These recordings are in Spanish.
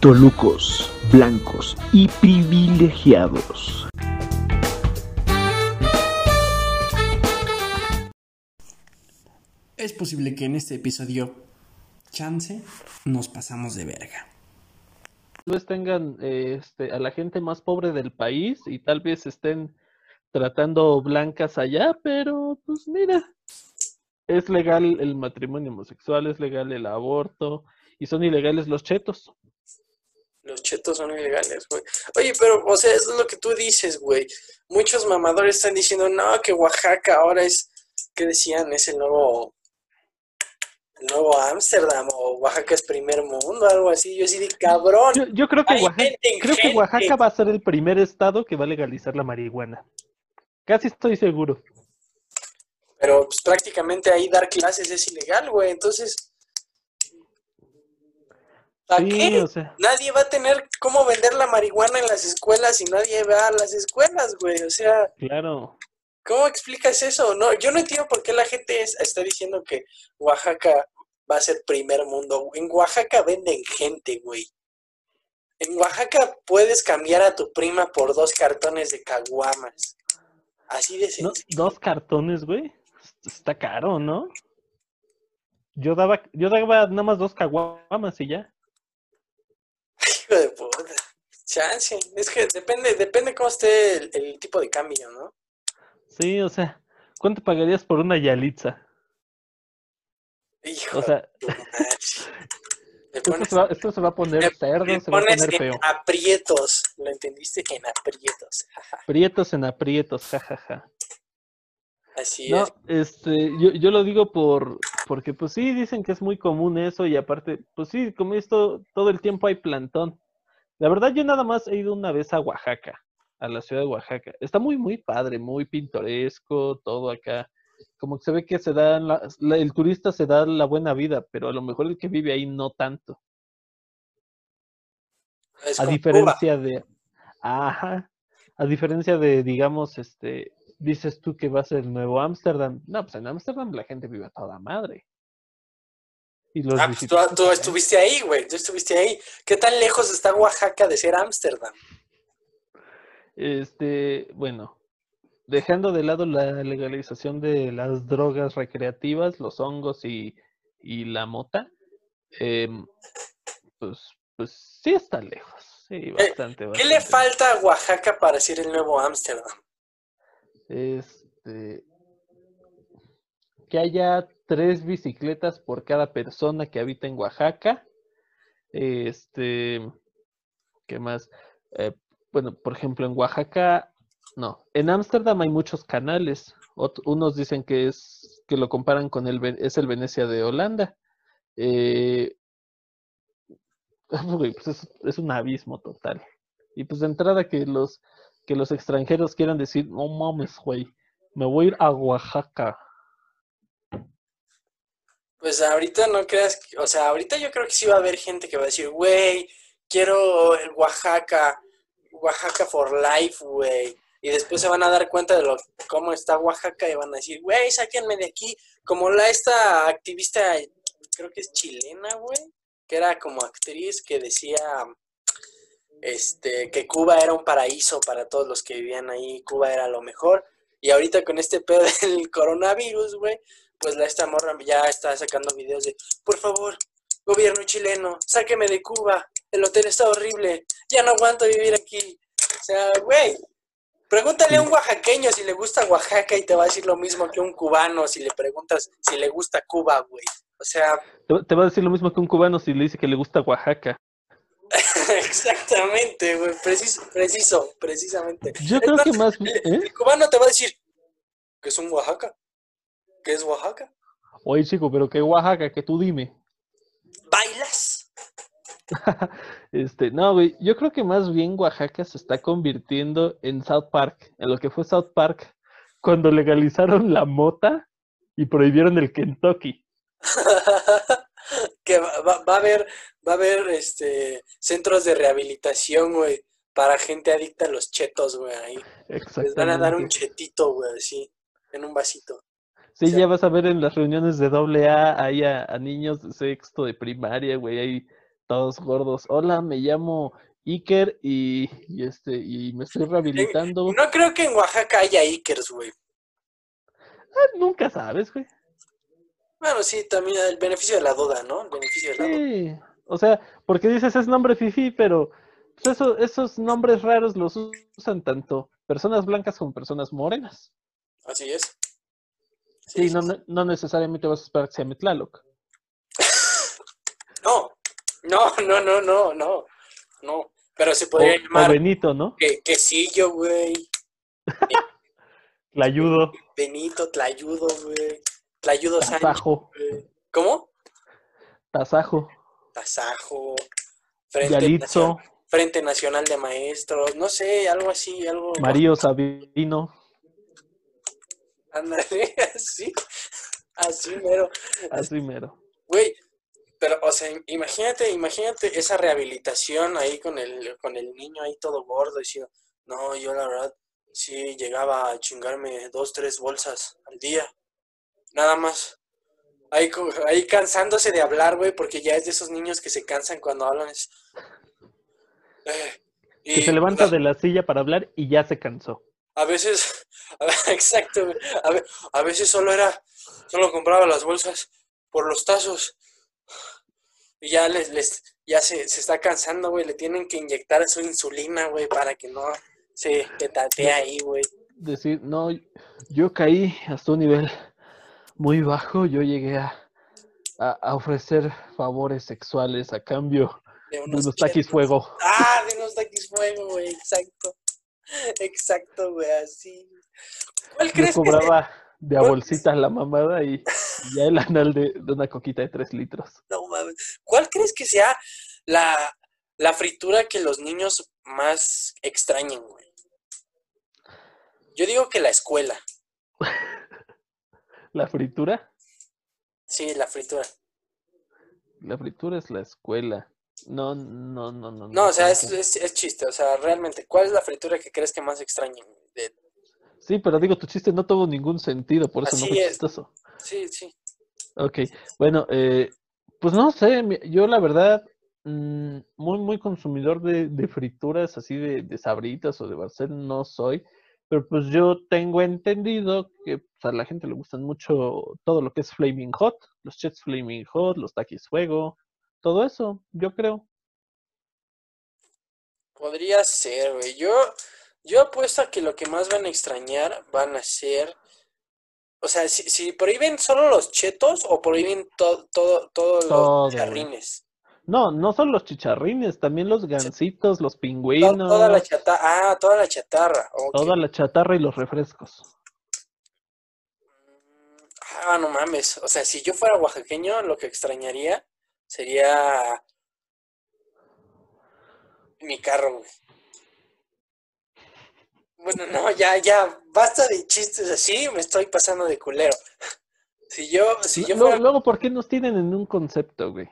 Tolucos, blancos y privilegiados. Es posible que en este episodio, chance, nos pasamos de verga. Tal vez tengan este, a la gente más pobre del país y tal vez estén tratando blancas allá, pero pues mira, es legal el matrimonio homosexual, es legal el aborto y son ilegales los chetos. Los chetos son ilegales, güey. Oye, pero, o sea, eso es lo que tú dices, güey. Muchos mamadores están diciendo, no, que Oaxaca ahora es, ¿qué decían? Es el nuevo el nuevo Ámsterdam o Oaxaca es primer mundo, algo así. Yo sí de cabrón. Yo, creo que Oaxaca, creo que Oaxaca va a ser el primer estado que va a legalizar la marihuana. Casi estoy seguro. Pero pues, prácticamente ahí dar clases es ilegal, güey. Entonces, ¿para qué? Nadie va a tener cómo vender la marihuana en las escuelas y nadie va a las escuelas, güey. O sea, claro. ¿Cómo explicas eso? No, yo no entiendo por qué la gente está diciendo que Oaxaca va a ser primer mundo. En Oaxaca venden gente, güey. En Oaxaca puedes cambiar a tu prima por dos cartones de caguamas. Así de sencillo. ¿Dos cartones, güey? Está caro, ¿no? Yo daba, yo daba nada más dos caguamas y ya. Chance. Es que depende, depende cómo esté el tipo de cambio, ¿no? Sí, o sea, ¿cuánto pagarías por una Yalitza? Hijo o sea, esto, se va, a poner cerdo, se va a poner feo. En aprietos, ¿lo entendiste? En aprietos. Prietos en aprietos, jajaja. Así no, es. Este, yo, yo lo digo por, porque pues sí, dicen que es muy común eso y aparte, pues sí, como esto, todo el tiempo hay plantón. La verdad, yo nada más he ido una vez a Oaxaca a la ciudad de Oaxaca. Está muy, muy padre, muy pintoresco, todo acá. Como que se ve que se da, el turista se da la buena vida, pero a lo mejor el que vive ahí no tanto. a diferencia de, ajá, a diferencia de, digamos, este, dices tú que va a ser el nuevo Ámsterdam. No, pues en Ámsterdam la gente vive a toda madre. Y los ah, pues tú, tú, estuviste ahí, güey, tú estuviste ahí. ¿Qué tan lejos está Oaxaca de ser Ámsterdam? Este, bueno, dejando de lado la legalización de las drogas recreativas, los hongos y, y la mota, em, pues, pues sí está lejos. Sí, eh, bastante, ¿Qué le falta a Oaxaca para ser el nuevo Ámsterdam? Este, que haya tres bicicletas por cada persona que habita en Oaxaca. Este, ¿qué más? Eh, bueno, por ejemplo, en Oaxaca, no, en Ámsterdam hay muchos canales. unos dicen que es que lo comparan con el es el Venecia de Holanda. Eh, pues es, un abismo total. Y pues de entrada que los que los extranjeros quieran decir, no mames, güey, me voy a ir a Oaxaca. Pues ahorita no creas, o sea, ahorita yo creo que sí va a haber gente que va a decir, güey, quiero el Oaxaca, Oaxaca for life, güey. Y después se van a dar cuenta de lo, cómo está Oaxaca y van a decir, güey, sáquenme de aquí. Como la esta activista, creo que es chilena, güey, que era como actriz que decía este que Cuba era un paraíso para todos los que vivían ahí, Cuba era lo mejor. Y ahorita con este pedo del coronavirus, güey, pues la esta morra ya está sacando videos de, por favor, gobierno chileno, sáqueme de Cuba, el hotel está horrible, ya no aguanto vivir aquí. O sea, güey, pregúntale a un oaxaqueño si le gusta Oaxaca y te va a decir lo mismo que un cubano si le preguntas si le gusta Cuba, güey. O sea... Te va a decir lo mismo que un cubano si le dice que le gusta Oaxaca. Exactamente, güey, preciso, preciso, precisamente. Yo creo que más... ¿eh? El, cubano te va a decir que es un Oaxaca. ¿Qué es Oaxaca? Oye, chico, pero ¿qué Oaxaca? Que tú dime. ¿Bailas? este, no, güey, yo creo que más bien Oaxaca se está convirtiendo en South Park, en lo que fue South Park cuando legalizaron la mota y prohibieron el Kentucky. que va, a haber, va a haber este centros de rehabilitación, güey, para gente adicta a los chetos, güey, ahí. Les van a dar un chetito, güey, así, en un vasito. Sí, ya vas a ver en las reuniones de doble A, ahí a, niños de sexto, de primaria, güey, ahí todos gordos. Hola, me llamo Iker y, y este y me estoy rehabilitando. No creo que en Oaxaca haya Ikers, güey. Ah, nunca sabes, güey. Bueno, sí, también el beneficio de la duda, ¿no? El beneficio de la duda. Sí, o sea, porque dices es nombre fifi, pero pues, eso, esos nombres raros los usan tanto personas blancas como personas morenas. Así es. Sí, no, no necesariamente vas a esperar que se llame Tlaloc. No, no, no, no, no, no. No. Pero se O, podría o llamar Benito, ¿no? que, quesillo, güey. Tlayudo, Benito, Tlayudo, güey. Tlayudo Sánchez. Tasajo, güey. ¿Cómo? Tasajo, Tasajo. Frente, Yalitzo, Nacional, Frente Nacional de Maestros. No sé, algo así, algo. Mario Sabino, Ándale, así. Así, mero. así mero. Güey, pero, o sea, imagínate, imagínate esa rehabilitación ahí con el, con el niño ahí todo gordo diciendo, no, yo la verdad sí llegaba a chingarme dos, tres bolsas al día. Nada más. Ahí, ahí cansándose de hablar, güey, porque ya es de esos niños que se cansan cuando hablan. Es... Eh, Que y se levanta la- de la silla para hablar y ya se cansó. a veces, exacto. A, ve- a veces solo era, solo compraba las bolsas por los tazos. Y ya les, les, ya se, se está cansando, güey. Le tienen que inyectar su insulina, güey, para que no se petatee ahí, güey. Decir, no, yo caí hasta un nivel muy bajo, yo llegué a, a, a ofrecer favores sexuales a cambio De de unos unos taquis fuego. Ah, de unos taquis fuego, güey. Exacto. Exacto, güey, así. ¿Cuál Yo crees que cobraba de a ¿Cuál- bolsitas la mamada y, y ya el anal de, de una coquita de tres litros. No mames. ¿Cuál crees que sea la, la fritura que los niños más extrañen, güey? Yo digo que la escuela. La fritura, Sí, la fritura. la fritura es la escuela. No, no, no, no. No, o sea, que- es, es chiste. O sea, realmente, ¿cuál es la fritura que crees que más extrañen? De- Sí, pero digo, tu chiste no tuvo ningún sentido, por eso no fue es. chistoso. Sí, sí. Ok, bueno, eh, pues no sé, yo la verdad, mm, muy, muy consumidor de, de frituras así de, de sabritas o de Barcel no soy, pero pues yo tengo entendido que pues, a la gente le gustan mucho todo lo que es Flaming Hot, los chets Flaming Hot, los taquis fuego, todo eso, yo creo. Podría ser, güey. Yo, yo apuesto a que lo que más van a extrañar van a ser. O sea, si, si prohíben solo los chetos o prohíben to- todo, todos Todo, los charrines. No, no son los chicharrines, también los gansitos, los pingüinos, toda la chatarra. Ah, toda la chatarra. toda la chatarra y los refrescos. Ah, no mames. O sea, si yo fuera oaxaqueño, lo que extrañaría sería mi carro, güey. Bueno, no, ya, ya, basta de chistes así, me estoy pasando de culero. Si yo, si yo Luego, fuera, luego, ¿por qué nos tienen en un concepto, güey?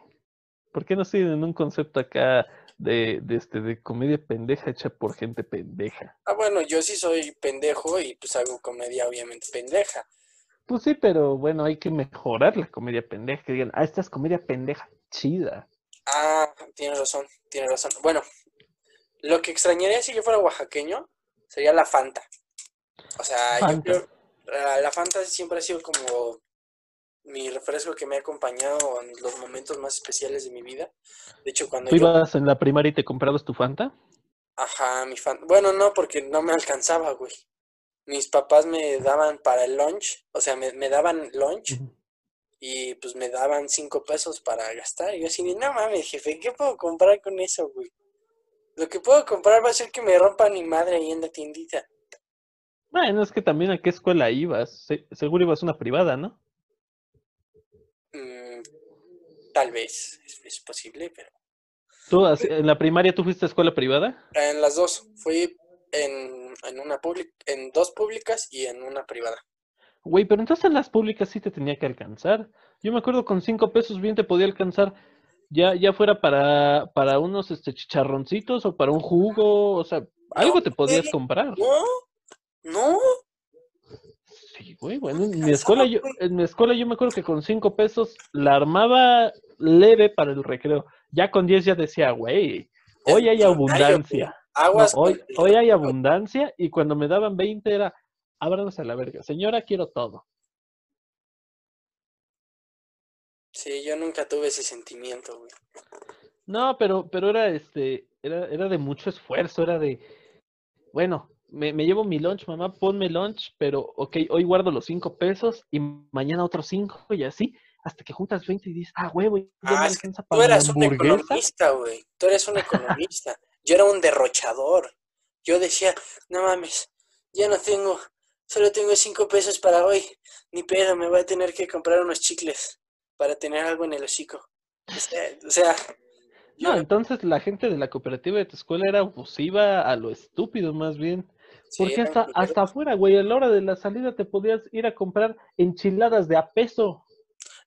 ¿Por qué nos tienen en un concepto acá de, de, este, de comedia pendeja hecha por gente pendeja? ah, bueno, yo sí soy pendejo y pues hago comedia obviamente pendeja. Pues sí, pero bueno, hay que mejorar la comedia pendeja. Que digan, ah, esta es comedia pendeja chida. Ah, tiene razón, tiene razón. Bueno, lo que extrañaría si yo fuera oaxaqueño sería la Fanta. O sea, yo creo, la, la Fanta siempre ha sido como mi refresco que me ha acompañado en los momentos más especiales de mi vida. De hecho, cuando ¿Tú yo, ibas en la primaria y te comprabas tu Fanta? ajá, mi Fanta, bueno, no, porque no me alcanzaba, güey. Mis papás me daban para el lunch, o sea, me, me daban lunch y pues me daban cinco pesos para gastar. Y yo así, no mames, jefe, ¿qué puedo comprar con eso, güey? Lo que puedo comprar va a ser que me rompa mi madre ahí en la tiendita. Bueno, es que también a qué escuela ibas. Se- seguro ibas a una privada, ¿no? Mm, tal vez, es, es posible, pero... ¿Tú en la primaria tú fuiste a escuela privada? En las dos, fui en, en una pública, en dos públicas y en una privada. Güey, pero entonces en las públicas sí te tenía que alcanzar. Yo me acuerdo con cinco pesos bien te podía alcanzar, ya, ya fuera para, para unos este, chicharroncitos o para un jugo, o sea, algo te podías comprar. No, no, Sí, güey, bueno, en mi escuela yo, en mi escuela yo me acuerdo que con cinco pesos la armaba leve para el recreo. ya con 10 ya decía, güey, hoy hay abundancia. Aguas. hoy, hoy hay abundancia y cuando me daban 20 era, ábranos a la verga. Señora, quiero todo. Sí, yo nunca tuve ese sentimiento, güey. No, pero, pero era este, era, era de mucho esfuerzo, era de, bueno, me, me llevo mi lunch, mamá, ponme lunch, pero ok, hoy guardo los cinco pesos y mañana otros cinco y así, hasta que juntas 20 y dices, ah, huevo, ya Ah, me alcanza Tú para la eras un economista, güey. Tú eres un economista. Yo era un derrochador. Yo decía, no mames, ya no tengo, solo tengo cinco pesos para hoy. Ni pedo, me voy a tener que comprar unos chicles para tener algo en el hocico. O sea, o sea, yo, No, entonces la gente de la cooperativa de tu escuela era abusiva a lo estúpido más bien. sí, Porque hasta, hasta afuera, güey, a la hora de la salida te podías ir a comprar enchiladas de a peso.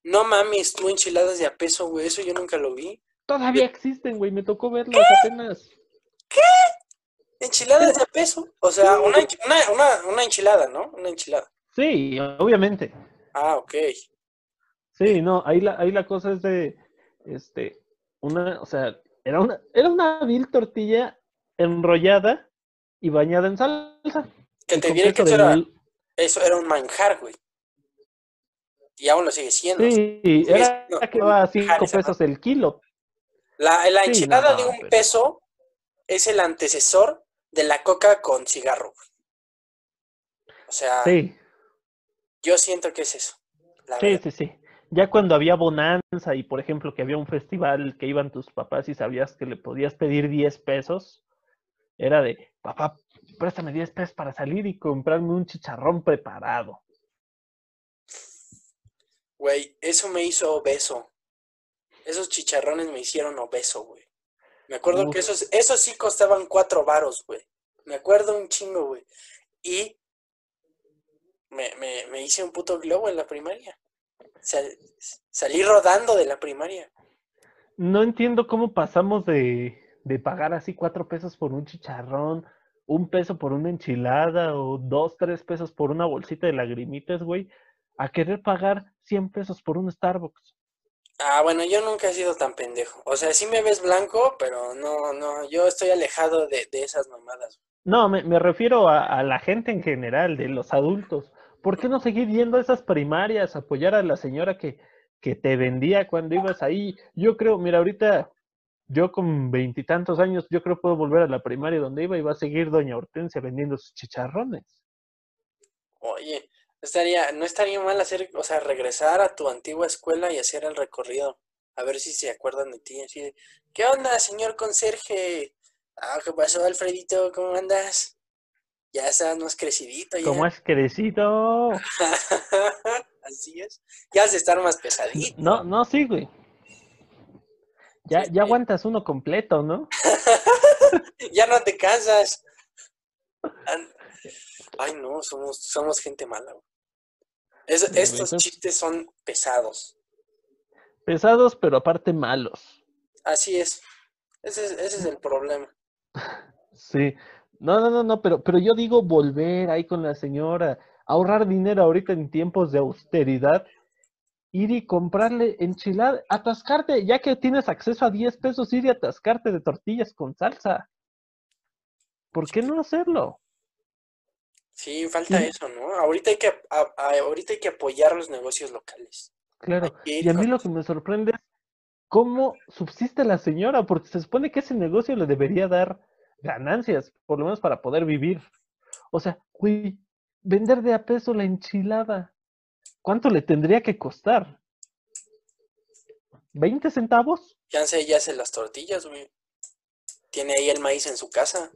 No mames, tú enchiladas de a peso, güey. Eso yo nunca lo vi. Todavía existen, güey, me tocó verlas apenas. Enchiladas de a peso. O sea, una, una, una, una enchilada, ¿no? Una enchilada. Sí, obviamente. Ah, ok. Sí, no, ahí la, ahí la cosa es de, este, una, o sea, era una, era una vil tortilla enrollada y bañada en salsa. Que diré que eso era, eso era un manjar, güey. Y aún lo sigue siendo. Sí, era siendo que va a manjar cinco esa pesos el kilo. La, la Sí, enchilada no, de un pero- peso es el antecesor de la coca con cigarro. güey. O sea, Sí, yo siento que es eso. La sí, verdad. sí, sí. Ya cuando había bonanza y, por ejemplo, que había un festival que iban tus papás y sabías que le podías pedir 10 pesos, era de, papá, préstame 10 pesos para salir y comprarme un chicharrón preparado. Güey, eso me hizo obeso. Esos chicharrones me hicieron obeso, güey. Me acuerdo que esos, esos sí costaban cuatro varos, güey. Me acuerdo un chingo, güey. Y me, me, me hice un puto globo en la primaria. Sal- salí rodando de la primaria. No entiendo cómo pasamos de, de pagar así cuatro pesos por un chicharrón, un peso por una enchilada o dos, tres pesos por una bolsita de lagrimitas, güey, a querer pagar 100 pesos por un Starbucks. Ah, bueno, yo nunca he sido tan pendejo. O sea, sí me ves blanco, pero no, no, yo estoy alejado de, de esas mamadas. No, me, me refiero a, a la gente en general, de los adultos. ¿Por qué no seguir yendo a esas primarias, apoyar a la señora que, que te vendía cuando ibas ahí? Yo creo, mira, ahorita yo con veintitantos años, yo creo puedo volver a la primaria donde iba y va a seguir doña Hortensia vendiendo sus chicharrones. Oye, estaría, no estaría mal hacer, o sea, regresar a tu antigua escuela y hacer el recorrido. A ver si se acuerdan de ti. Así de, ¿qué onda, señor conserje? Ah, ¿qué pasó, Alfredito? ¿Cómo andas? Ya estás más crecidito ya. ¿Cómo has crecido? Así es. Ya has de estar más pesadito. No, no, sí, güey. Ya, Sí, ya aguantas uno completo, ¿no? Ya no te casas. An- Ay, no, somos, somos gente mala. güey. Es- estos chistes son pesados. Pesados, pero aparte malos. Así es. Ese es, ese es el problema. Sí. No, no, no, no, pero, pero yo digo volver ahí con la señora, ahorrar dinero ahorita en tiempos de austeridad, ir y comprarle enchilada, atascarte, ya que tienes acceso a 10 pesos, ir y atascarte de tortillas con salsa. ¿Por qué no hacerlo? Sí, falta Sí. eso, ¿no? Ahorita hay que, a- a- ahorita hay que apoyar los negocios locales. Claro. Y a mí lo que me sorprende es cómo subsiste la señora, porque se supone que ese negocio le debería dar ganancias, por lo menos para poder vivir. O sea, güey, vender de a peso la enchilada, ¿cuánto le tendría que costar? ¿20 centavos? Chance ya hace las tortillas, güey. Tiene ahí el maíz en su casa.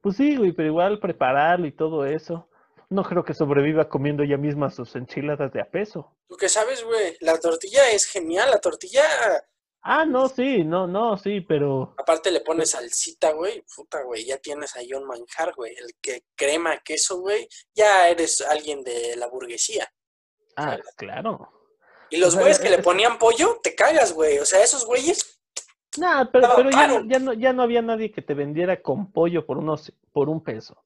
Pues sí, güey, pero igual prepararlo y todo eso. No creo que sobreviva comiendo ella misma sus enchiladas de a peso. Tú que sabes, güey, la tortilla es genial. La tortilla, Ah, no, sí, no, no, sí, pero aparte le pones salsita, güey. Puta, güey, ya tienes ahí un manjar, güey. El que crema, queso, güey, ya eres alguien de la burguesía. ah, claro. Y los O sea, güeyes que le es- ponían pollo, te cagas, güey. O sea, esos güeyes, Nah, pero, pero ya, ya, no, ya no había nadie que te vendiera con pollo por, unos, por un peso.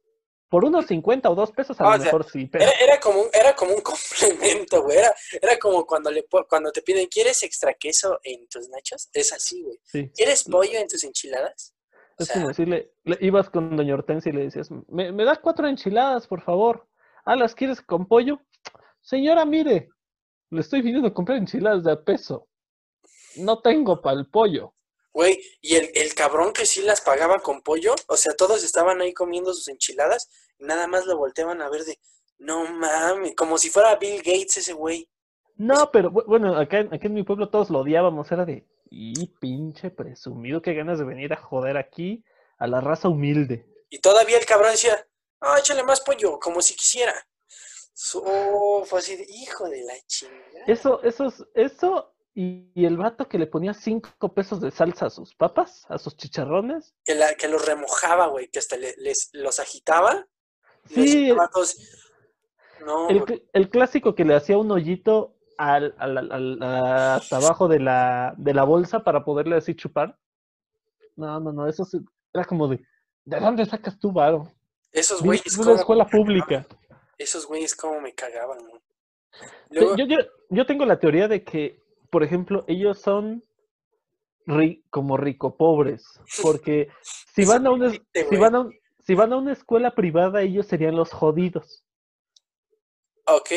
Por unos 50 o 2 pesos a Ah, lo sea, mejor sí, pero Era, era como un, era como un complemento, güey. Era, era como cuando le cuando te piden, ¿quieres extra queso en tus nachos? Es así, güey. sí. ¿Quieres pollo en tus enchiladas? O Es sea, como decirle, le- ibas con doña Hortensia y le decías, ¿me, me das cuatro enchiladas, por favor? Ah, ¿las quieres con pollo? Señora, mire, le estoy pidiendo comprar enchiladas de a peso. No tengo para el pollo. Güey, y el, el cabrón que sí las pagaba con pollo, o sea, todos estaban ahí comiendo sus enchiladas y nada más lo volteaban a ver de, no mames, como si fuera Bill Gates ese güey. No, pero bu- bueno, acá, en- acá en mi pueblo todos lo odiábamos, era de, y pinche presumido, qué ganas de venir a joder aquí a la raza humilde. Y todavía el cabrón decía, ah, échale más pollo, como si quisiera. So, fue así de, hijo de la chingada. Eso, eso, es- eso, y, y el vato que le ponía cinco pesos de salsa a sus papas, a sus chicharrones. Que, la, que los remojaba, güey, que hasta le- les, los agitaba. los Sí, todos- No, El, clásico que le hacía un hoyito al, al- al- hasta abajo de la, de la bolsa para poderle así chupar. No, no, no, eso sí- era como de, ¿de dónde sacas tú, varo? esos güeyes una cómo escuela pública. Esos güeyes cómo me cagaban, güey. Luego, Yo, yo, yo tengo la teoría de que, por ejemplo, ellos son ri- como rico pobres, porque si van a una, si van a un- si van a una escuela privada, ellos serían los jodidos. ok,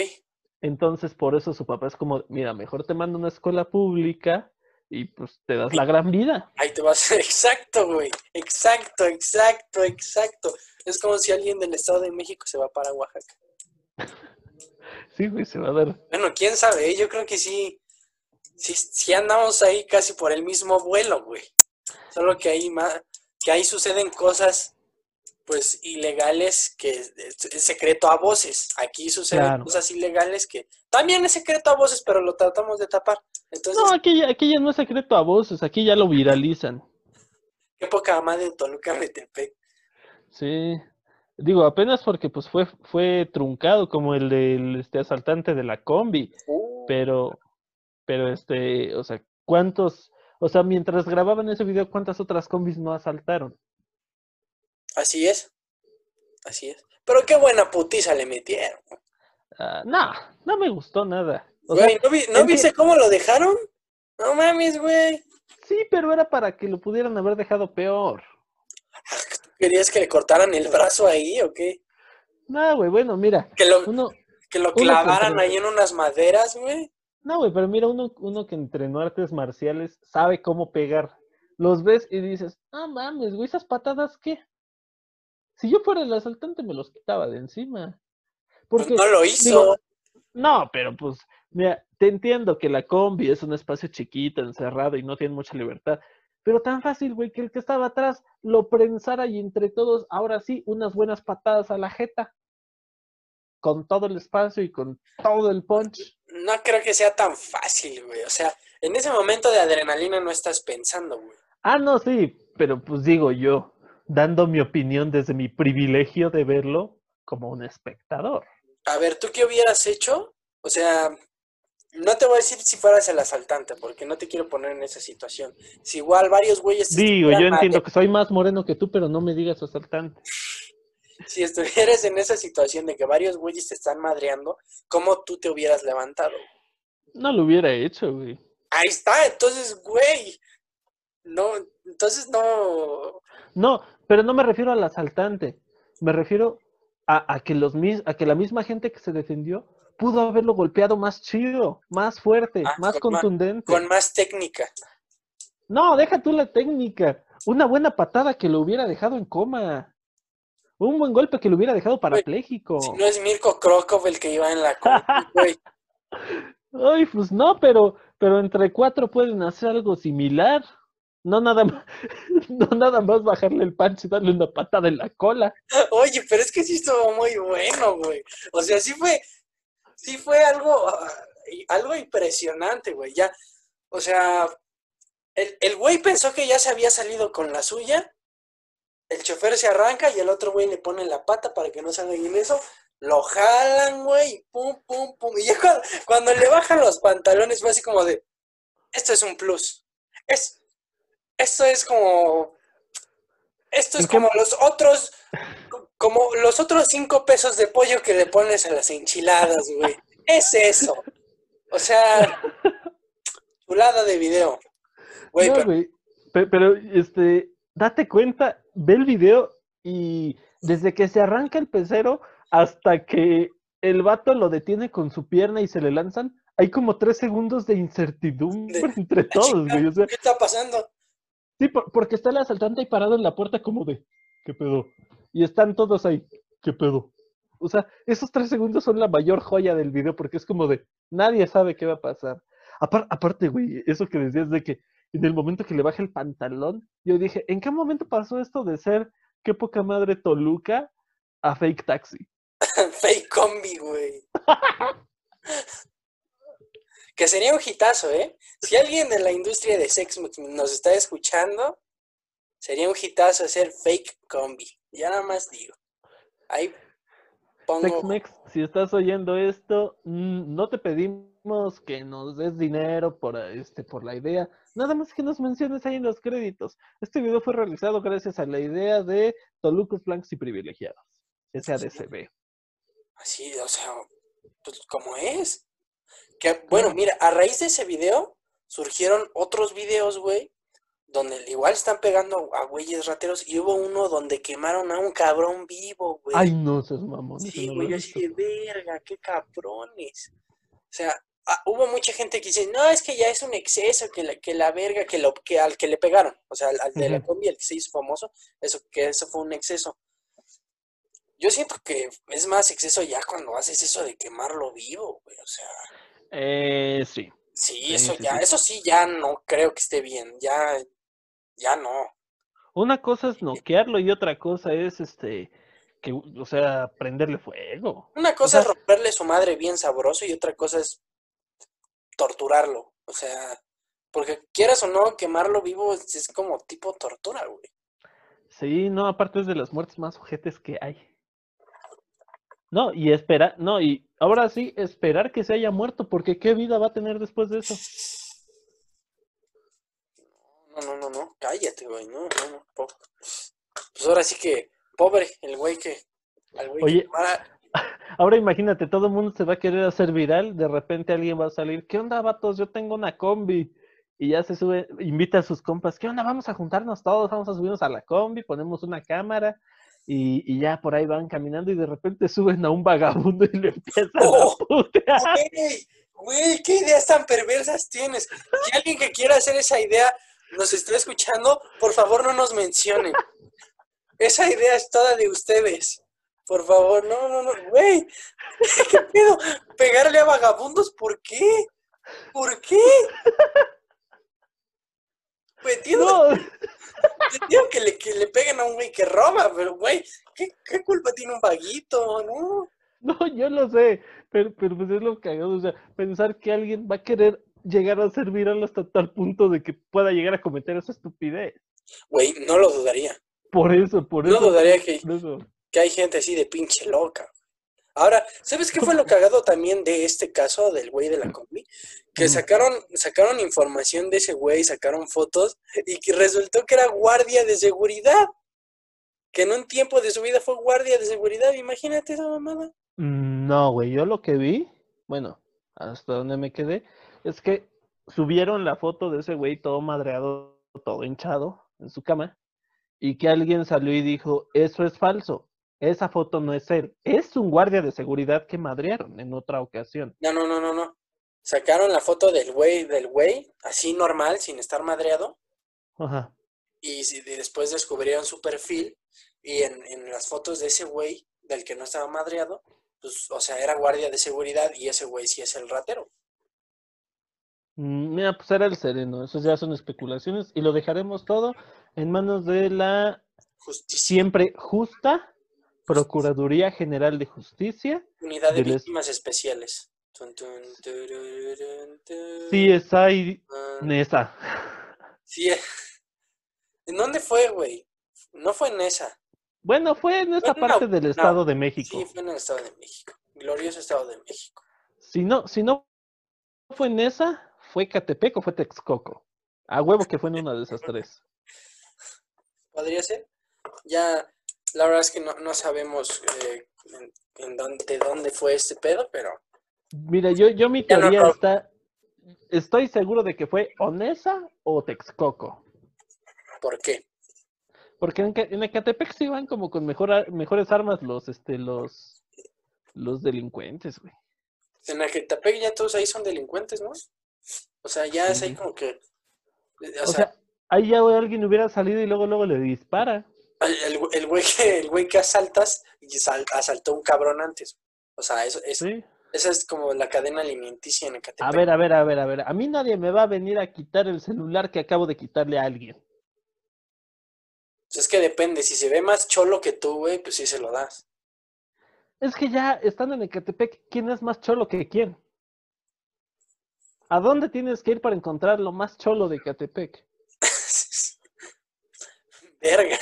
Entonces, por eso su papá es como, mira, mejor te mando a una escuela pública y pues te das la gran vida. ahí te vas. Exacto, güey. Exacto, exacto, exacto. Es como si alguien del Estado de México se va para Oaxaca. Sí, güey, se va a dar. Bueno, quién sabe, ¿eh? yo creo que sí, sí, sí andamos ahí casi por el mismo vuelo, güey. Solo que ahí ma- que ahí suceden cosas, pues, ilegales que es secreto a voces. Aquí suceden Claro. cosas ilegales que también es secreto a voces, pero lo tratamos de tapar. Entonces, No, aquí, ya- aquí ya no es secreto a voces, aquí ya lo viralizan. qué poca madre de Toluca Metepec. Sí. Digo, apenas porque pues fue, fue truncado como el del este asaltante de la combi. Uh, Pero, pero este, o sea, ¿cuántos? O sea, mientras grababan ese video, ¿cuántas otras combis no asaltaron? así es, así es. Pero qué buena putiza le metieron. Ah, no, no me gustó nada. O sea, ¿no, vi- ¿no es que- viste cómo lo dejaron? No mames, güey. sí, pero era para que lo pudieran haber dejado peor. ¿Querías que le cortaran el brazo ahí o qué? No, güey, bueno, mira, Que lo, uno, que lo clavaran ahí en unas maderas, güey. No, güey, pero mira, uno, uno que entrenó artes marciales sabe cómo pegar. Los ves y dices, ah, mames, güey, esas patadas, ¿qué? Si yo fuera el asaltante, me los quitaba de encima. Pues Porque, no lo hizo. digo, no, pero pues, mira, te entiendo que la combi es un espacio chiquito, encerrado y no tiene mucha libertad. Pero tan fácil, güey, que el que estaba atrás lo prensara y entre todos, ahora sí, unas buenas patadas a la jeta. Con todo el espacio y con todo el punch. No creo que sea tan fácil, güey. O sea, en ese momento de adrenalina no estás pensando, güey. Ah, no, sí, pero pues digo yo, dando mi opinión desde mi privilegio de verlo como un espectador. A ver, ¿tú qué hubieras hecho? O sea, no te voy a decir si fueras el asaltante, porque no te quiero poner en esa situación. Si igual varios güeyes... Digo, yo entiendo que soy más moreno que tú, pero no me digas asaltante. Si estuvieras en esa situación de que varios güeyes te están madreando, ¿cómo tú te hubieras levantado? No lo hubiera hecho, güey. Ahí está, entonces, güey. No, entonces no... No, pero no me refiero al asaltante. Me refiero a, a que los mis- a que la misma gente que se defendió pudo haberlo golpeado más chido, más fuerte, Ah, más con contundente. Con más técnica. No, deja tú la técnica. Una buena patada que lo hubiera dejado en coma. Un buen golpe que lo hubiera dejado parapléjico. Si no es Mirko Krokov el que iba en la güey. Ay, pues no, pero, pero entre cuatro pueden hacer algo similar. No nada más, no nada más bajarle el pancho y darle una patada en la cola. Oye, pero es que sí estuvo muy bueno, güey. O sea, sí fue, sí fue algo, ah, algo impresionante, güey. Ya, o sea, el, el güey pensó que ya se había salido con la suya. El chofer se arranca y el otro güey le pone la pata para que no salga y en eso. Lo jalan, güey, y pum, pum, pum. Y ya cuando, cuando le bajan los pantalones fue así como de, esto es un plus. Es, esto es como, esto es ¿En qué como los otros Como los otros cinco pesos de pollo que le pones a las enchiladas, güey. Es eso. O sea, chulada de video. Güey, No, pero- Pero, este, date cuenta, ve el video y desde que se arranca el pecero hasta que el vato lo detiene con su pierna y se le lanzan, hay como tres segundos de incertidumbre De- entre todos, güey. O sea, ¿qué está pasando? sí, por- porque está el asaltante ahí parado en la puerta como de, ¿qué pedo? Y están todos ahí, ¿qué pedo? O sea, esos tres segundos son la mayor joya del video porque es como de, nadie sabe qué va a pasar. Apar- aparte, güey, eso que decías de que en el momento que le baja el pantalón, yo dije, ¿en qué momento pasó esto de ser qué poca madre Toluca a fake taxi? Fake combi, güey. que sería un hitazo, ¿eh? Si alguien de la industria de sex nos está escuchando, sería un hitazo hacer fake combi. Ya nada más digo. Ahí pongo. Tex-Mex, si estás oyendo esto, mm, no te pedimos que nos des dinero por, este, por la idea, nada más que nos menciones ahí en los créditos. Este video fue realizado gracias a la idea de Tolucos Blancos y Privilegiados, SADCB. Así, o sea, pues como es. Que, bueno, mira, a raíz de ese video surgieron otros videos, güey, donde igual están pegando a güeyes rateros y hubo uno donde quemaron a un cabrón vivo, güey. Ay, no seas mamón. ese Sí, güey, yo así de verga, qué cabrones. O sea, ah, hubo mucha gente que dice, no, es que ya es un exceso, que la, que la verga, que, lo, que al que le pegaron, o sea, al, al de la combi, el que se hizo famoso, eso, que eso fue un exceso. Yo siento que es más exceso ya cuando haces eso de quemarlo vivo, güey, o sea, Eh, sí. sí, eso sí, ya, sí. eso sí ya no creo que esté bien, ya, ya no. Una cosa es noquearlo y otra cosa es, este, que, o sea, prenderle fuego. Una cosa sea- es romperle su madre bien sabroso y otra cosa es torturarlo. O sea, porque quieras o no, quemarlo vivo es, es como tipo tortura, güey. Sí, no, aparte es de las muertes más ojetes que hay. No, y espera, no, y ahora sí, esperar que se haya muerto, porque qué vida va a tener después de eso. No, no, no, no, cállate, güey, no, no, no. Pues ahora sí que, pobre, el güey que, al güey que Oye. quemara- Ahora imagínate, todo el mundo se va a querer hacer viral, de repente alguien va a salir, ¿qué onda, vatos? Yo tengo una combi. Y ya se sube, invita a sus compas, ¿qué onda? Vamos a juntarnos todos, vamos a subirnos a la combi, ponemos una cámara y, y ya por ahí van caminando y de repente suben a un vagabundo y le empiezan ¡Oh! a putear. Güey, güey, qué ideas tan perversas tienes. Si alguien que quiera hacer esa idea nos está escuchando, por favor no nos mencionen. Esa idea es toda de ustedes. Por favor, no, no, no, güey. ¿Qué pedo? ¿Pegarle a vagabundos? ¿Por qué? ¿Por qué? Güey, entiendo, No, entiendo que, le, que le peguen a un güey que roba, pero güey, ¿qué, qué culpa tiene un vaguito? No. no, yo lo sé, pero, pero pues es lo cagado, o sea, pensar que alguien va a querer llegar a ser viral hasta tal punto de que pueda llegar a cometer esa estupidez. Güey, no lo dudaría. Por eso, por No eso. dudaría que, por eso. Que hay gente así de pinche loca. Ahora, ¿sabes qué fue lo cagado también de este caso del güey de la combi? Que sacaron, sacaron información de ese güey, sacaron fotos y que resultó que era guardia de seguridad. Que en un tiempo de su vida fue guardia de seguridad. Imagínate esa mamada. No, güey, yo lo que vi, bueno, hasta donde me quedé, es que subieron la foto de ese güey todo madreado, todo hinchado en su cama, y que alguien salió y dijo, eso es falso, esa foto no es él, es un guardia de seguridad que madrearon en otra ocasión. No, no, no, no, no. Sacaron la foto del güey, del güey, así normal, sin estar madreado. Ajá. Y después descubrieron su perfil y en, en las fotos de ese güey, del que no estaba madreado, pues, o sea, era guardia de seguridad y ese güey sí es el ratero. Mm, Mira, pues era el sereno, eso ya son especulaciones y lo dejaremos todo en manos de la Justicia. siempre justa Procuraduría General de Justicia, Unidad de es- víctimas especiales. Tun, tun, tururun, tun, CSI tun. Nesa. Sí. ¿En dónde fue, güey? No fue en esa. Bueno, fue en Bueno, parte no, del no, Estado de México. Sí, fue en el Estado de México. Glorioso Estado de México. Si no, si no fue en esa, fue Catepec o fue Texcoco. A huevo que fue en una de esas tres. ¿Podría ser? Ya, La verdad es que no, no sabemos eh, en, en dónde, de dónde fue este pedo, pero Mira, yo, yo mi no teoría está. Estoy seguro de que fue Onesa o Texcoco. ¿por qué? Porque en, en Ecatepec se iban como con mejor, mejores armas los, este, los, los delincuentes, güey. En Ecatepec ya todos ahí son delincuentes, ¿no? O sea, ya es ahí como que... O, O sea, sea, ahí ya alguien hubiera salido y luego, luego le dispara. El, el güey- que, el güey que asaltas y sal- asaltó un cabrón antes. O sea, eso, eso- Sí. esa es como la cadena alimenticia en Ecatepec. A ver, a ver, a ver, a ver. A mí nadie me va a venir a quitar el celular que acabo de quitarle a alguien. Pues es que depende, si se ve más cholo que tú, güey, pues sí se lo das. Es que ya estando en Ecatepec, ¿quién es más cholo que quién? ¿A dónde tienes que ir para encontrar lo más cholo de Ecatepec? Verga.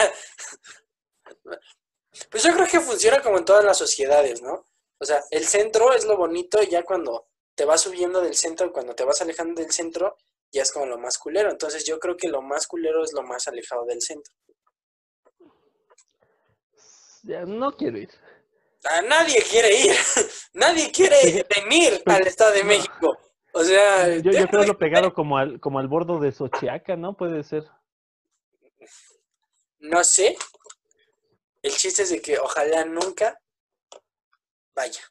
Pues yo creo que funciona como en todas las sociedades, ¿no? O sea, el centro es lo bonito y ya cuando te vas subiendo del centro, cuando te vas alejando del centro, ya es como lo más culero. Entonces yo creo que lo más culero es lo más alejado del centro. Ya, no quiero ir. Ah, nadie quiere ir, nadie quiere venir al Estado de No. México. O sea, Yo, creo lo pegado como al, como al bordo de Xochiaca, ¿no? Puede ser. no sé. El chiste es de que ojalá nunca vaya.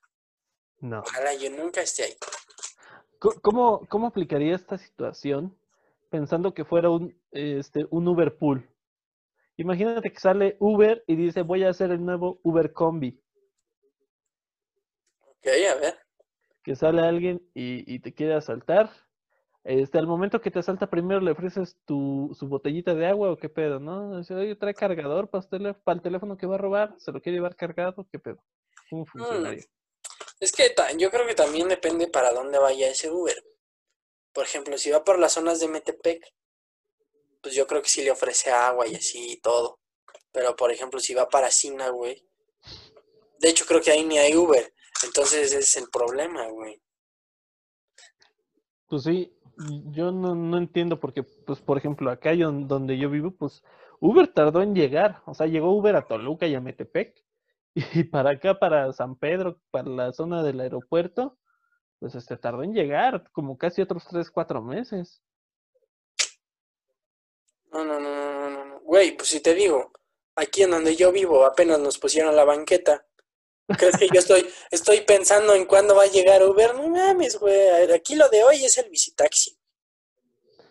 No. Ojalá yo nunca esté ahí. ¿Cómo, cómo aplicaría esta situación pensando que fuera un, este, un Uber pool? Imagínate que sale Uber y dice voy a hacer el nuevo Uber Combi. Ok, a ver. Que sale alguien y, y te quiere asaltar. Este, al momento que te asalta primero le ofreces tu, su botellita de agua o qué pedo, ¿no? Dice, oye, trae cargador para, el teléfono que va a robar, se lo quiere llevar cargado, ¿qué pedo? ¿Cómo funcionaría? Es que yo creo que también depende para dónde vaya ese Uber. Por ejemplo, si va por las zonas de Metepec, pues yo creo que sí le ofrece agua y así y todo. Pero por ejemplo, si va para Sina, güey. De hecho, creo que ahí ni hay Uber. Entonces ese es el problema, güey. Pues sí, yo no, no entiendo porque, pues, por ejemplo, acá yo- donde yo vivo, pues, Uber tardó en llegar. O sea, llegó Uber a Toluca y a Metepec. Y para acá, para San Pedro, para la zona del aeropuerto, pues, este, tardó en llegar, como casi otros tres, cuatro meses. No, no, no, no, no, no. Güey, pues si te digo, aquí en donde yo vivo apenas nos pusieron la banqueta. ¿Crees que yo estoy, estoy pensando en cuándo va a llegar Uber? No mames, güey. Aquí lo de hoy es el visitaxi.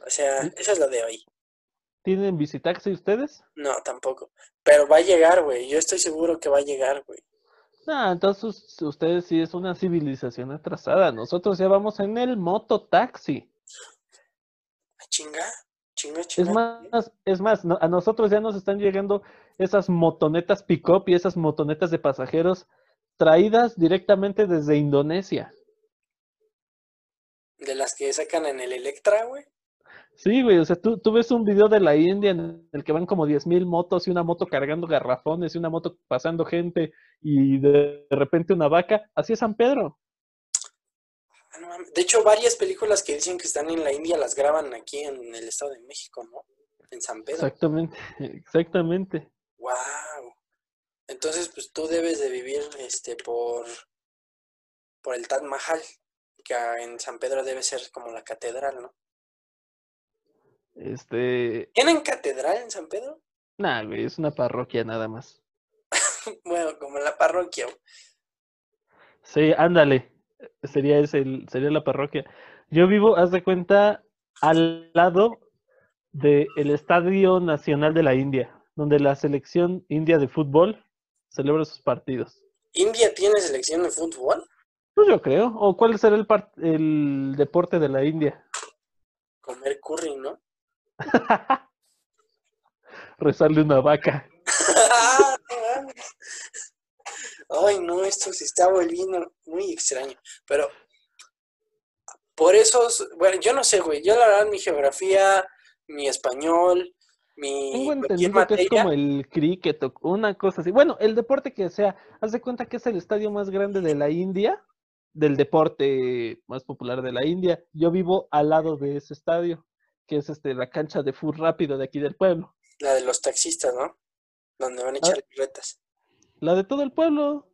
O sea, eso es lo de hoy. ¿Tienen visitaxi ustedes? No, tampoco. Pero va a llegar, güey. Yo estoy seguro que va a llegar, güey. No, entonces ustedes sí es una civilización atrasada. Nosotros ya vamos en el mototaxi. Ah, Chinga, chinga, Es chinga. más, es más, no- a nosotros ya nos están llegando esas motonetas pick-up y esas motonetas de pasajeros traídas directamente desde Indonesia. De las que sacan en el Electra, güey. Sí, güey, o sea, tú, tú ves un video de la India en el que van como 10.000 motos y una moto cargando garrafones y una moto pasando gente y de repente una vaca. Así es San Pedro. Ah. De hecho, varias películas que dicen que están en la India las graban aquí en el Estado de México, ¿no? En San Pedro. Exactamente, exactamente. Wow. Entonces, pues tú debes de vivir este por por el Taj Mahal, que en San Pedro debe ser como la catedral, ¿no? Este, ¿Tienen catedral en San Pedro? nah, güey, es una parroquia nada más. Bueno, como la parroquia. Sí, ándale. Sería ese, sería la parroquia. Yo vivo, haz de cuenta, al lado del Estadio Nacional de la India, donde la selección india de fútbol celebra sus partidos. ¿India tiene selección de fútbol? Pues yo creo. ¿O cuál será el, deporte de la India? Comer curry, ¿no? Rezarle una vaca. Ay, no, esto se está volviendo muy extraño. Pero por esos, bueno, yo no sé, güey. Yo la verdad mi geografía, mi español, mi Tengo entendido que es como el cricket o una cosa así. Bueno, el deporte que sea, haz de cuenta que es el estadio más grande de la India, del deporte más popular de la India. Yo vivo al lado de ese estadio, que es este la cancha de fútbol rápido de aquí del pueblo. la de los taxistas, ¿no? donde van a Ah. echar retas. La de todo el pueblo.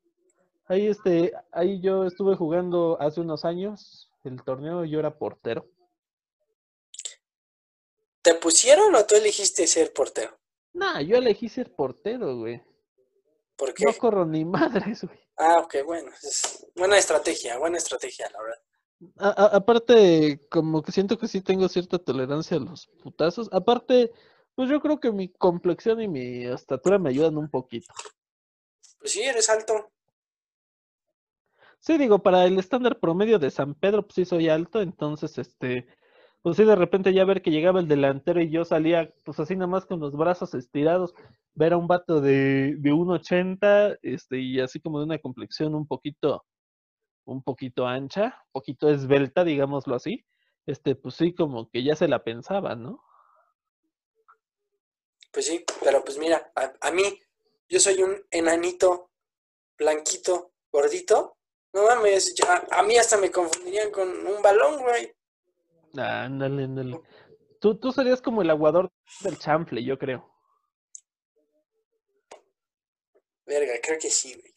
Ahí este, ahí yo estuve jugando hace unos años el torneo y yo era portero. ¿Te pusieron o tú elegiste ser portero? Nah, yo elegí ser portero, güey. ¿Por qué? No corro ni madres, güey. Ah, ok, bueno. es buena estrategia, buena estrategia, la verdad. A- a- aparte, como que siento que sí tengo cierta tolerancia a los putazos. Aparte, pues yo creo que mi complexión y mi estatura me ayudan un poquito. Pues sí, eres alto. Sí, digo, para el estándar promedio de San Pedro, pues sí soy alto, entonces, este, pues sí, de repente ya ver que llegaba el delantero y yo salía, pues así nada más con los brazos estirados, ver a un vato de, de 1.80, este, y así como de una complexión un poquito, un poquito ancha, un poquito esbelta, digámoslo así, este, pues sí, como que ya se la pensaba, ¿no? Pues sí, pero pues mira, a, a mí, yo soy un enanito, blanquito, gordito. No mames, ya- a mí hasta me confundirían con un balón, güey. Ándale, ándale. Tú, tú serías como el aguador del chanfle, yo creo. Verga, creo que sí, güey.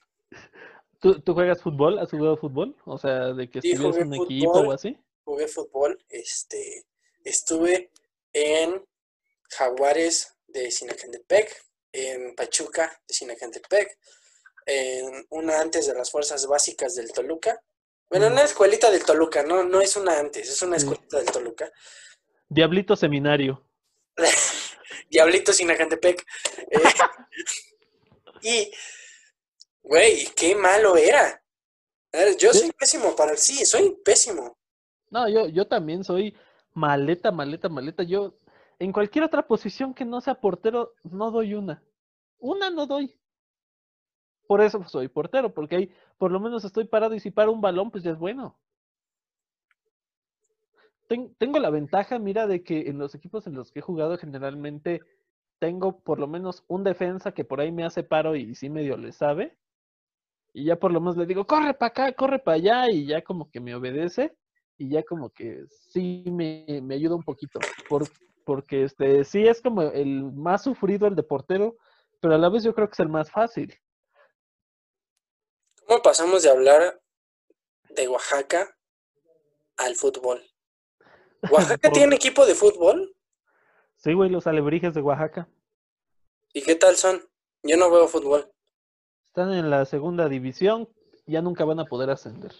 ¿Tú, tú juegas fútbol? ¿Has jugado fútbol? O sea, de que Sí, estuvieras en un equipo fútbol. o así. Jugué fútbol, este, estuve en Jaguares de Sinacantepec, en Pachuca de Sinacantepec, en una antes de las fuerzas básicas del Toluca. Bueno, una escuelita del Toluca, no, no es una antes, es una escuelita del Toluca. Diablito Seminario. Diablito Sinacantepec. Eh, y, güey, qué malo era. Yo Sí. soy pésimo para el sí, soy pésimo. No, yo, yo también soy maleta, maleta, maleta. Yo, en cualquier otra posición que no sea portero, no doy una. Una no doy. Por eso soy portero, porque ahí por lo menos estoy parado y si paro un balón, pues ya es bueno. Ten- tengo la ventaja, mira, de que en los equipos en los que he jugado generalmente tengo por lo menos un defensa que por ahí me hace paro y sí medio le sabe. Y ya por lo menos le digo, corre para acá, corre para allá, y ya como que me obedece y ya como que sí me, me ayuda un poquito. Por, porque este sí es como el más sufrido el de portero, pero a la vez yo creo que es el más fácil. ¿Cómo pasamos de hablar de Oaxaca al fútbol? ¿Oaxaca tiene equipo de fútbol? Sí, güey, los alebrijes de Oaxaca. ¿Y qué tal son? Yo no veo fútbol. Están en la segunda división, ya nunca van a poder ascender.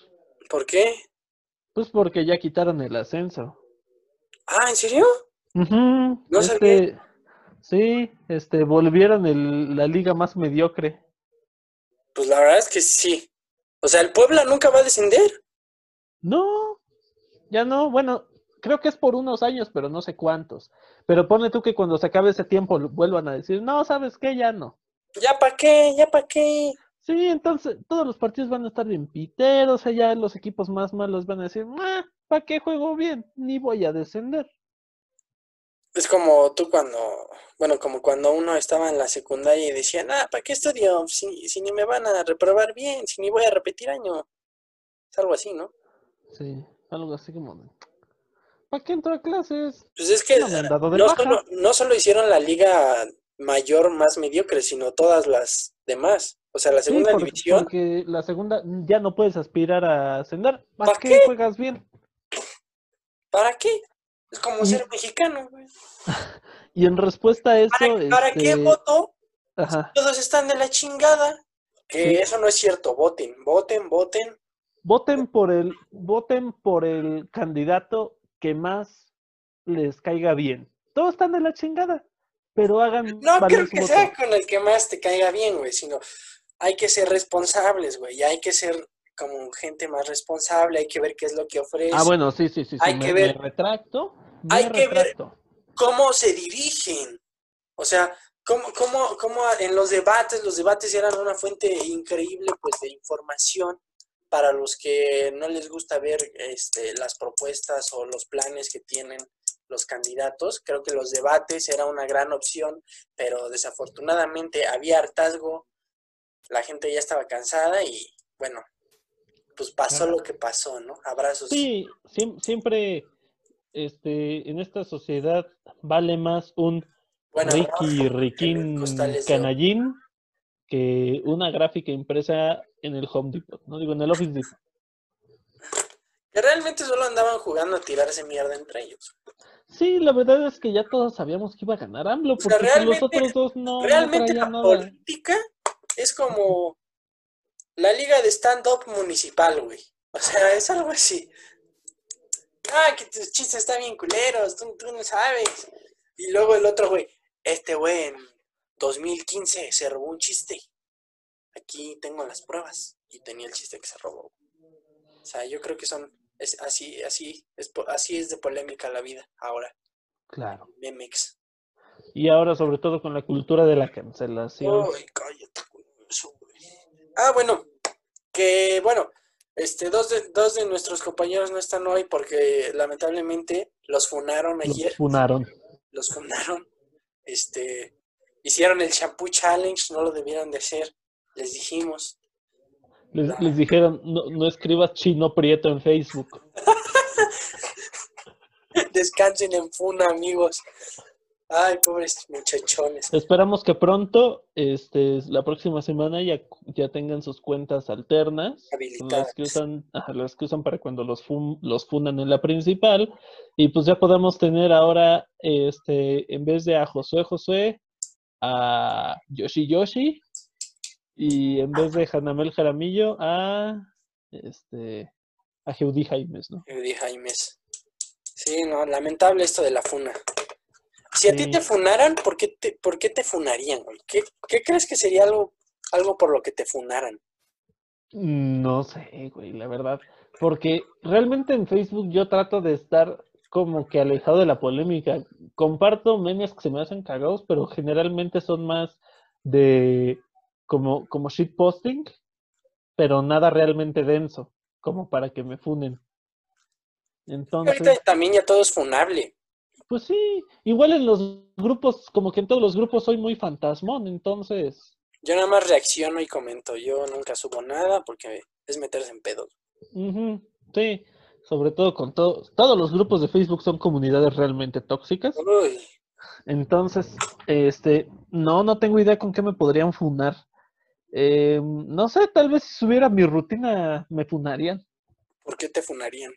¿Por qué? Pues porque ya quitaron el ascenso. Ah, ¿en serio? No sabía. este, sí, este, volvieron el- la liga más mediocre. Pues la verdad es que sí. O sea, ¿el Puebla nunca va a descender? No, ya no, bueno, creo que es por unos años, pero no sé cuántos. Pero ponle tú que cuando se acabe ese tiempo vuelvan a decir, no, ¿sabes qué? Ya no. ¿Ya para qué? ¿Ya para qué? Sí, entonces todos los partidos van a estar bien piteros, allá los equipos más malos van a decir, ¿para qué juego bien? Ni voy a descender. Es como tú cuando, bueno, como cuando uno estaba en la secundaria y decía, ah, ¿para qué estudio? Si, si ni me van a reprobar bien, si ni voy a repetir año. Es algo así, ¿no? Sí, algo así como ¿para qué entro a clases? Pues es que No no solo, no solo hicieron la liga mayor más mediocre, sino todas las demás. O sea, la Sí, segunda porque, división, porque la segunda ya no puedes aspirar a ascender. ¿Para ¿Pa' qué qué? juegas bien? ¿para qué? Es como ser mexicano, güey. Y en respuesta a eso, ¿Para, para qué este, voto? ajá, Todos están de la chingada. Que Sí. eso no es cierto. Voten, voten, voten. voten por el, voten por el candidato que más les caiga bien. Todos están de la chingada, pero hagan No creo que voto. sea con el que más te caiga bien, güey, sino hay que ser responsables, güey. y Hay que ser como gente más responsable, hay que ver qué es lo que ofrece, Ah, bueno, sí, sí, sí, Hay que me ver- retracto, me hay que ver- retracto. cómo se dirigen. O sea, cómo, cómo, cómo en los debates, los debates eran una fuente increíble pues de información para los que no les gusta ver este, las propuestas o los planes que tienen los candidatos. Creo que los debates era una gran opción, pero desafortunadamente había hartazgo, la gente ya estaba cansada y bueno, pues pasó lo que pasó, ¿no? Abrazos. Sí, siem- siempre este, en esta sociedad vale más un Bueno, Ricky, no, Riquín. Canallín, que una gráfica impresa en el Home Depot, no digo en el Office Depot. Que realmente solo andaban jugando a tirarse mierda entre ellos. Sí, la verdad es que ya todos sabíamos que iba a ganar AMLO, porque los otros dos no, Realmente la nada. política es como la liga de stand-up municipal, güey. O sea, es algo así. Ah, que tus chistes están bien culeros, tú, tú no sabes. Y luego el otro, güey, este güey en 2015 se robó un chiste. Aquí tengo las pruebas. Y tenía el chiste que se robó. O sea, yo creo que son, es así, así, es, así es de polémica la vida ahora. Claro. Memex. Y ahora, sobre todo con la cultura de la cancelación. Ay, cállate. Ah, bueno, que bueno, este, dos de, dos de nuestros compañeros no están hoy porque lamentablemente los funaron ayer, Los funaron. los funaron, este, hicieron el shampoo challenge, no lo debieron de hacer, les dijimos. Les, les dijeron, no, no escribas chino prieto en Facebook. Descansen en funa, amigos. Ay, pobres muchachones. Esperamos que pronto, este, la próxima semana, ya, ya tengan sus cuentas alternas. Habilitadas. Las que usan, las que usan para cuando los, fun- los funan en la principal. Y pues ya podemos tener ahora, este, en vez de a Josué Josué, a Yoshi Yoshi. Y en vez de Hanamel Jaramillo, a este a Jeudí Jaimes, ¿no? Dije, Jaimes. Sí, no, lamentable esto de la funa. Si a ti te funaran, ¿por qué te, por qué te funarían, güey? ¿Qué, qué crees que sería algo, algo por lo que te funaran? No sé, güey, la verdad. Porque realmente en Facebook yo trato de estar como que alejado de la polémica. Comparto memes que se me hacen cagados, pero generalmente son más de como, como shitposting, pero nada realmente denso, como para que me funen. Entonces, Ahorita también ya todo es funable. Pues sí, igual en los grupos, como que en todos los grupos soy muy fantasmón, entonces, Yo nada más reacciono y comento. Yo nunca subo nada porque es meterse en pedos. ujú, sí, sobre todo con todos, todos los grupos de Facebook son comunidades realmente tóxicas. Uy, Entonces, este, no, no tengo idea con qué me podrían funar. Eh, no sé, tal vez si subiera mi rutina me funarían. ¿por qué te funarían?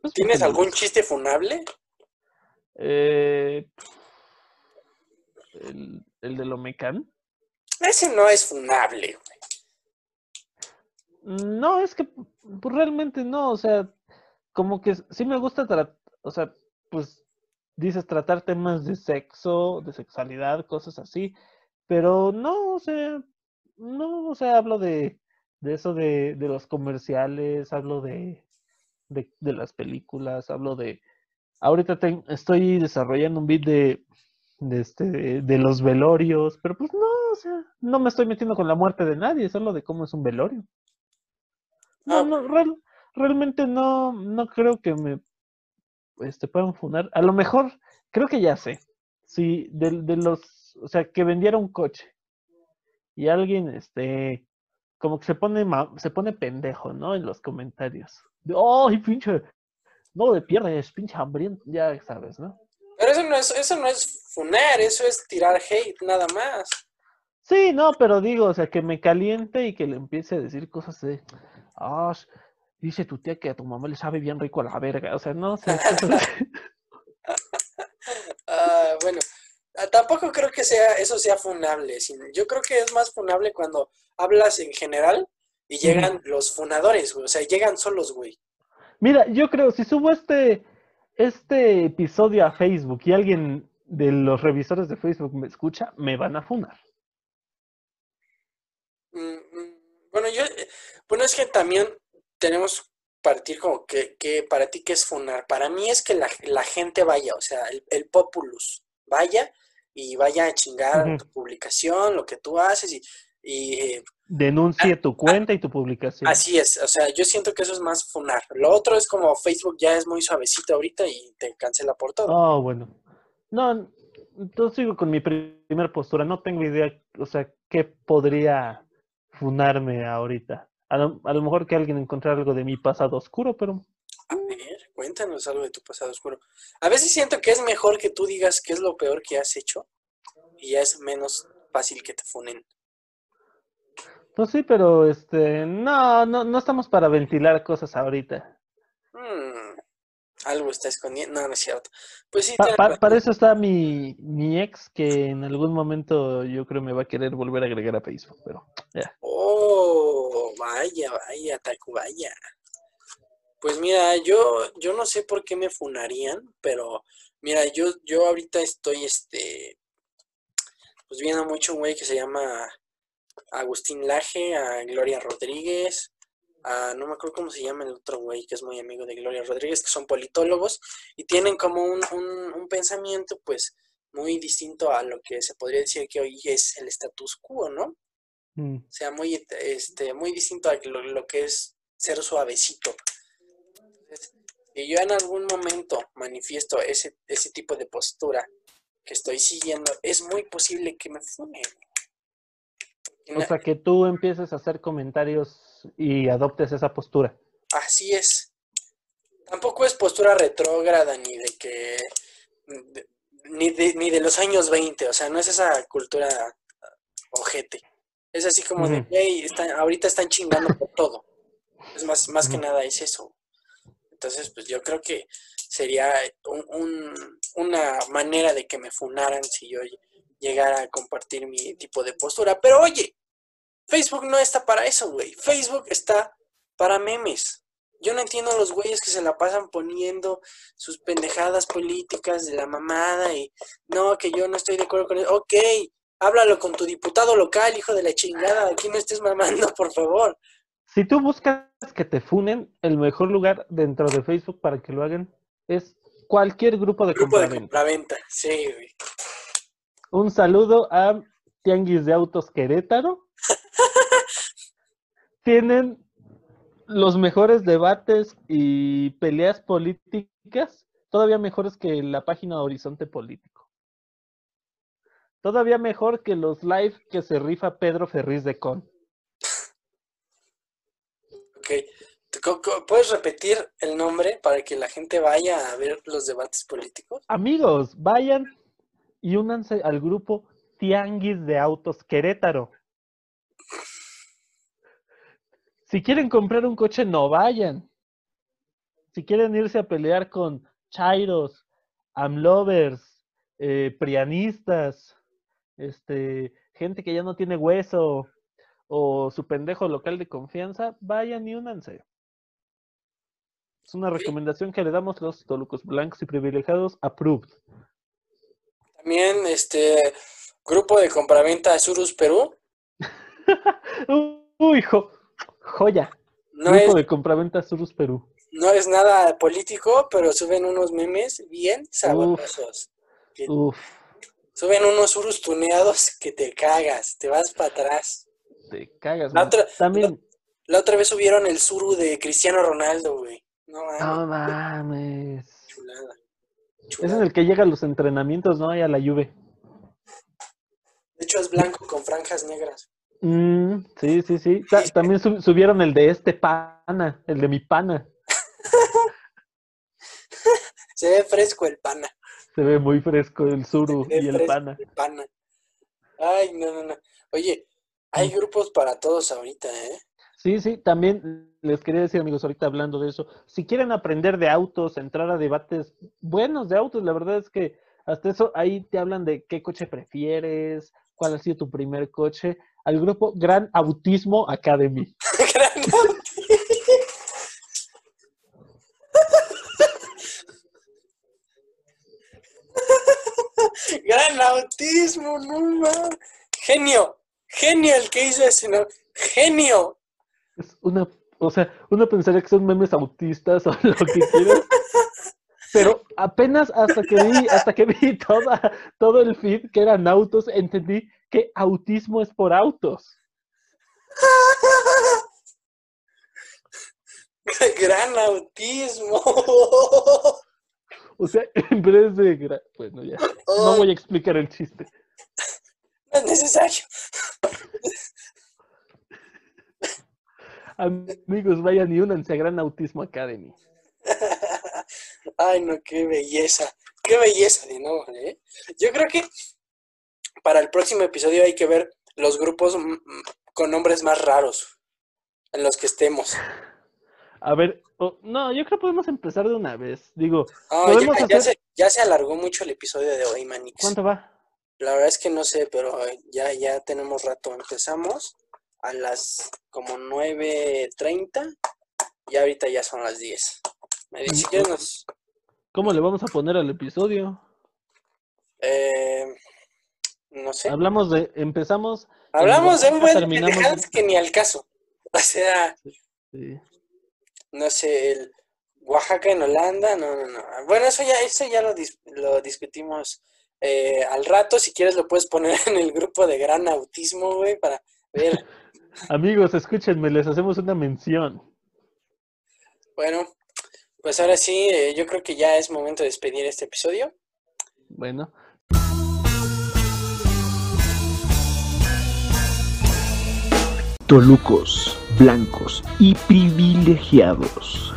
Pues, ¿Tienes algún chiste funable? Eh, el, el de Lomecan. Ese no es funable, güey. No, es que pues, realmente no, o sea, como que sí me gusta tratar, o sea, pues dices tratar temas de sexo, de sexualidad, cosas así, pero no, o sea, no, o sea, hablo de, de eso de, de los comerciales, hablo de, de, de las películas, hablo de, ahorita ten- estoy desarrollando un beat de, de, este, de los velorios, pero pues no, o sea, no me estoy metiendo con la muerte de nadie, solo de cómo es un velorio. No, Ah, no, real- realmente no, no creo que me este, puedan funar. A lo mejor, creo que ya sé. Si de, de los, o sea, que vendiera un coche y alguien, este, como que se pone, ma- se pone pendejo, ¿no? En los comentarios. ¡Ay, pinche! No le pierdes, pinche hambriento. Ya sabes, ¿no? Pero eso no es, eso no es funar, eso es tirar hate, nada más. Sí, no, pero digo, o sea, que me caliente y que le empiece a decir cosas de, ah, dice tu tía que a tu mamá le sabe bien rico a la verga, o sea, no sé. cosas así. Ah, bueno, ah, tampoco creo que sea eso sea funable. Yo creo que es más funable cuando hablas en general y llegan los funadores, güey. O sea, llegan solos, güey. Mira, yo creo, si subo este, este episodio a Facebook y alguien de los revisores de Facebook me escucha, me van a funar. Mm, mm, Bueno, yo, eh, bueno, es que también tenemos que partir como que, que para ti qué es funar. Para mí es que la, la gente vaya, o sea, el, el populus vaya y vaya a chingar tu publicación, lo que tú haces y, y Denuncie tu cuenta y tu publicación. así es. O sea, yo siento que eso es más funar. Lo otro es como Facebook ya es muy suavecito ahorita y te cancela por todo. Oh, bueno. No, entonces sigo con mi pri- primer postura. No tengo idea, o sea, qué podría funarme ahorita. A lo, a lo mejor que alguien encontrara algo de mi pasado oscuro, pero A ver, cuéntanos algo de tu pasado oscuro. A veces siento que es mejor que tú digas qué es lo peor que has hecho y ya es menos fácil que te funen. Pues sí, pero este, no, no, no estamos para ventilar cosas ahorita. Mm, algo está escondiendo. No, no es cierto. Pues sí, Pa- para eso está mi, mi ex, que en algún momento yo creo me va a querer volver a agregar a Facebook, pero ya. Oh, vaya, vaya, Tacubaya. Pues mira, yo, yo no sé por qué me funarían, pero mira, yo, yo ahorita estoy, este, pues viendo mucho un güey que se llama Agustín Laje, a Gloria Rodríguez, a, no me acuerdo cómo se llama el otro güey que es muy amigo de Gloria Rodríguez, que son politólogos y tienen como un, un, un pensamiento, pues, muy distinto a lo que se podría decir que hoy es el status quo, ¿no? Mm. O sea, muy, este, muy distinto a lo, lo que es ser suavecito. Entonces, y yo en algún momento manifiesto ese, ese tipo de postura que estoy siguiendo, es muy posible que me funen. O sea, que tú empieces a hacer comentarios y adoptes esa postura. Así es. Tampoco es postura retrógrada ni de que... de- ni, de, ni de los años 20, o sea, no es esa cultura ojete. Es así como de, hey, están, ahorita están chingando por todo. Es más, más que nada es eso. Entonces, pues yo creo que sería un- un- una manera de que me funaran si yo llegara a compartir mi tipo de postura. Pero oye, Facebook no está para eso, güey. Facebook está para memes. Yo no entiendo a los güeyes que se la pasan poniendo sus pendejadas políticas de la mamada y no, que yo no estoy de acuerdo con eso. Ok, háblalo con tu diputado local, hijo de la chingada. Aquí no estés mamando, por favor. Si tú buscas que te funen, el mejor lugar dentro de Facebook para que lo hagan es cualquier grupo de Grupo de compraventa. compraventa. Sí, güey. Un saludo a Tianguis de Autos Querétaro. Tienen los mejores debates y peleas políticas, todavía mejores que la página Horizonte Político. Todavía mejor que los live que se rifa Pedro Ferriz de Con. Ok. ¿Puedes repetir el nombre para que la gente vaya a ver los debates políticos? Amigos, vayan y únanse al grupo Tianguis de Autos Querétaro. Si quieren comprar un coche, no vayan. Si quieren irse a pelear con Chairos, Amlovers, eh, Prianistas, este, gente que ya no tiene hueso o su pendejo local de confianza, vayan y únanse. Es una recomendación que le damos los tolucos blancos y privilegiados. Approved. También, este, grupo de compraventa Surus Perú. Uy, jo- joya. No es, Grupo de compraventa Surus Perú. no es nada político, pero suben unos memes bien sabrosos. Uf, Suben unos Surus tuneados que te cagas, te vas para atrás. te cagas. La otra- También, La otra vez subieron el Suru de Cristiano Ronaldo, güey. No mames, no mames. chulada. Es chulada. en el que llega a los entrenamientos, ¿no? Y a la lluvia. De hecho, es blanco con franjas negras. Mm, sí, sí, sí. Ta- también sub- subieron el de este pana, el de mi pana. Se ve fresco el pana. Se ve muy fresco el suru y el pana. el pana. Ay, no, no, no. Oye, hay grupos para todos ahorita, ¿eh? Sí, sí, también les quería decir, amigos, ahorita hablando de eso, si quieren aprender de autos, entrar a debates buenos de autos, la verdad es que hasta eso ahí te hablan de qué coche prefieres, cuál ha sido tu primer coche, al grupo Gran Autismo Academy. Gran autismo. Gran autismo, no. Genio, genio el que hizo ese. Genio. Es una, o sea, uno pensaría que son memes autistas o lo que quieras, pero apenas hasta que vi, hasta que vi toda, todo el feed que eran autos, entendí que autismo es por autos. Gran autismo. O sea, en vez de... gra- Bueno, ya. No voy a explicar el chiste. No es necesario. Amigos, vayan y únanse a Gran Autismo Academy. Ay, no, qué belleza. Qué belleza de nombre, ¿eh? Yo creo que para el próximo episodio hay que ver los grupos mm, mm, con nombres más raros en los que estemos. A ver, oh, no, yo creo que podemos empezar de una vez. Digo, podemos ya, ya hacer- se, ya se alargó mucho el episodio de hoy, Manix. ¿cuánto va? La verdad es que no sé, pero ya, ya tenemos rato. Empezamos a las como 9.30 y ahorita ya son las 10. Me dice, si quieres nos... ¿Cómo le vamos a poner al episodio? eh, no sé. Hablamos de, empezamos. Hablamos de un buen terminamos- que ni al caso. O sea, sí. no sé, el Oaxaca en Holanda, no, no, no. Bueno, eso ya, eso ya lo, dis- lo discutimos eh, al rato. Si quieres lo puedes poner en el grupo de Gran Autismo, güey, para Amigos, escúchenme, les hacemos una mención. Bueno, pues ahora sí, eh, yo creo que ya es momento de despedir este episodio. Bueno, Tolucos, blancos y privilegiados.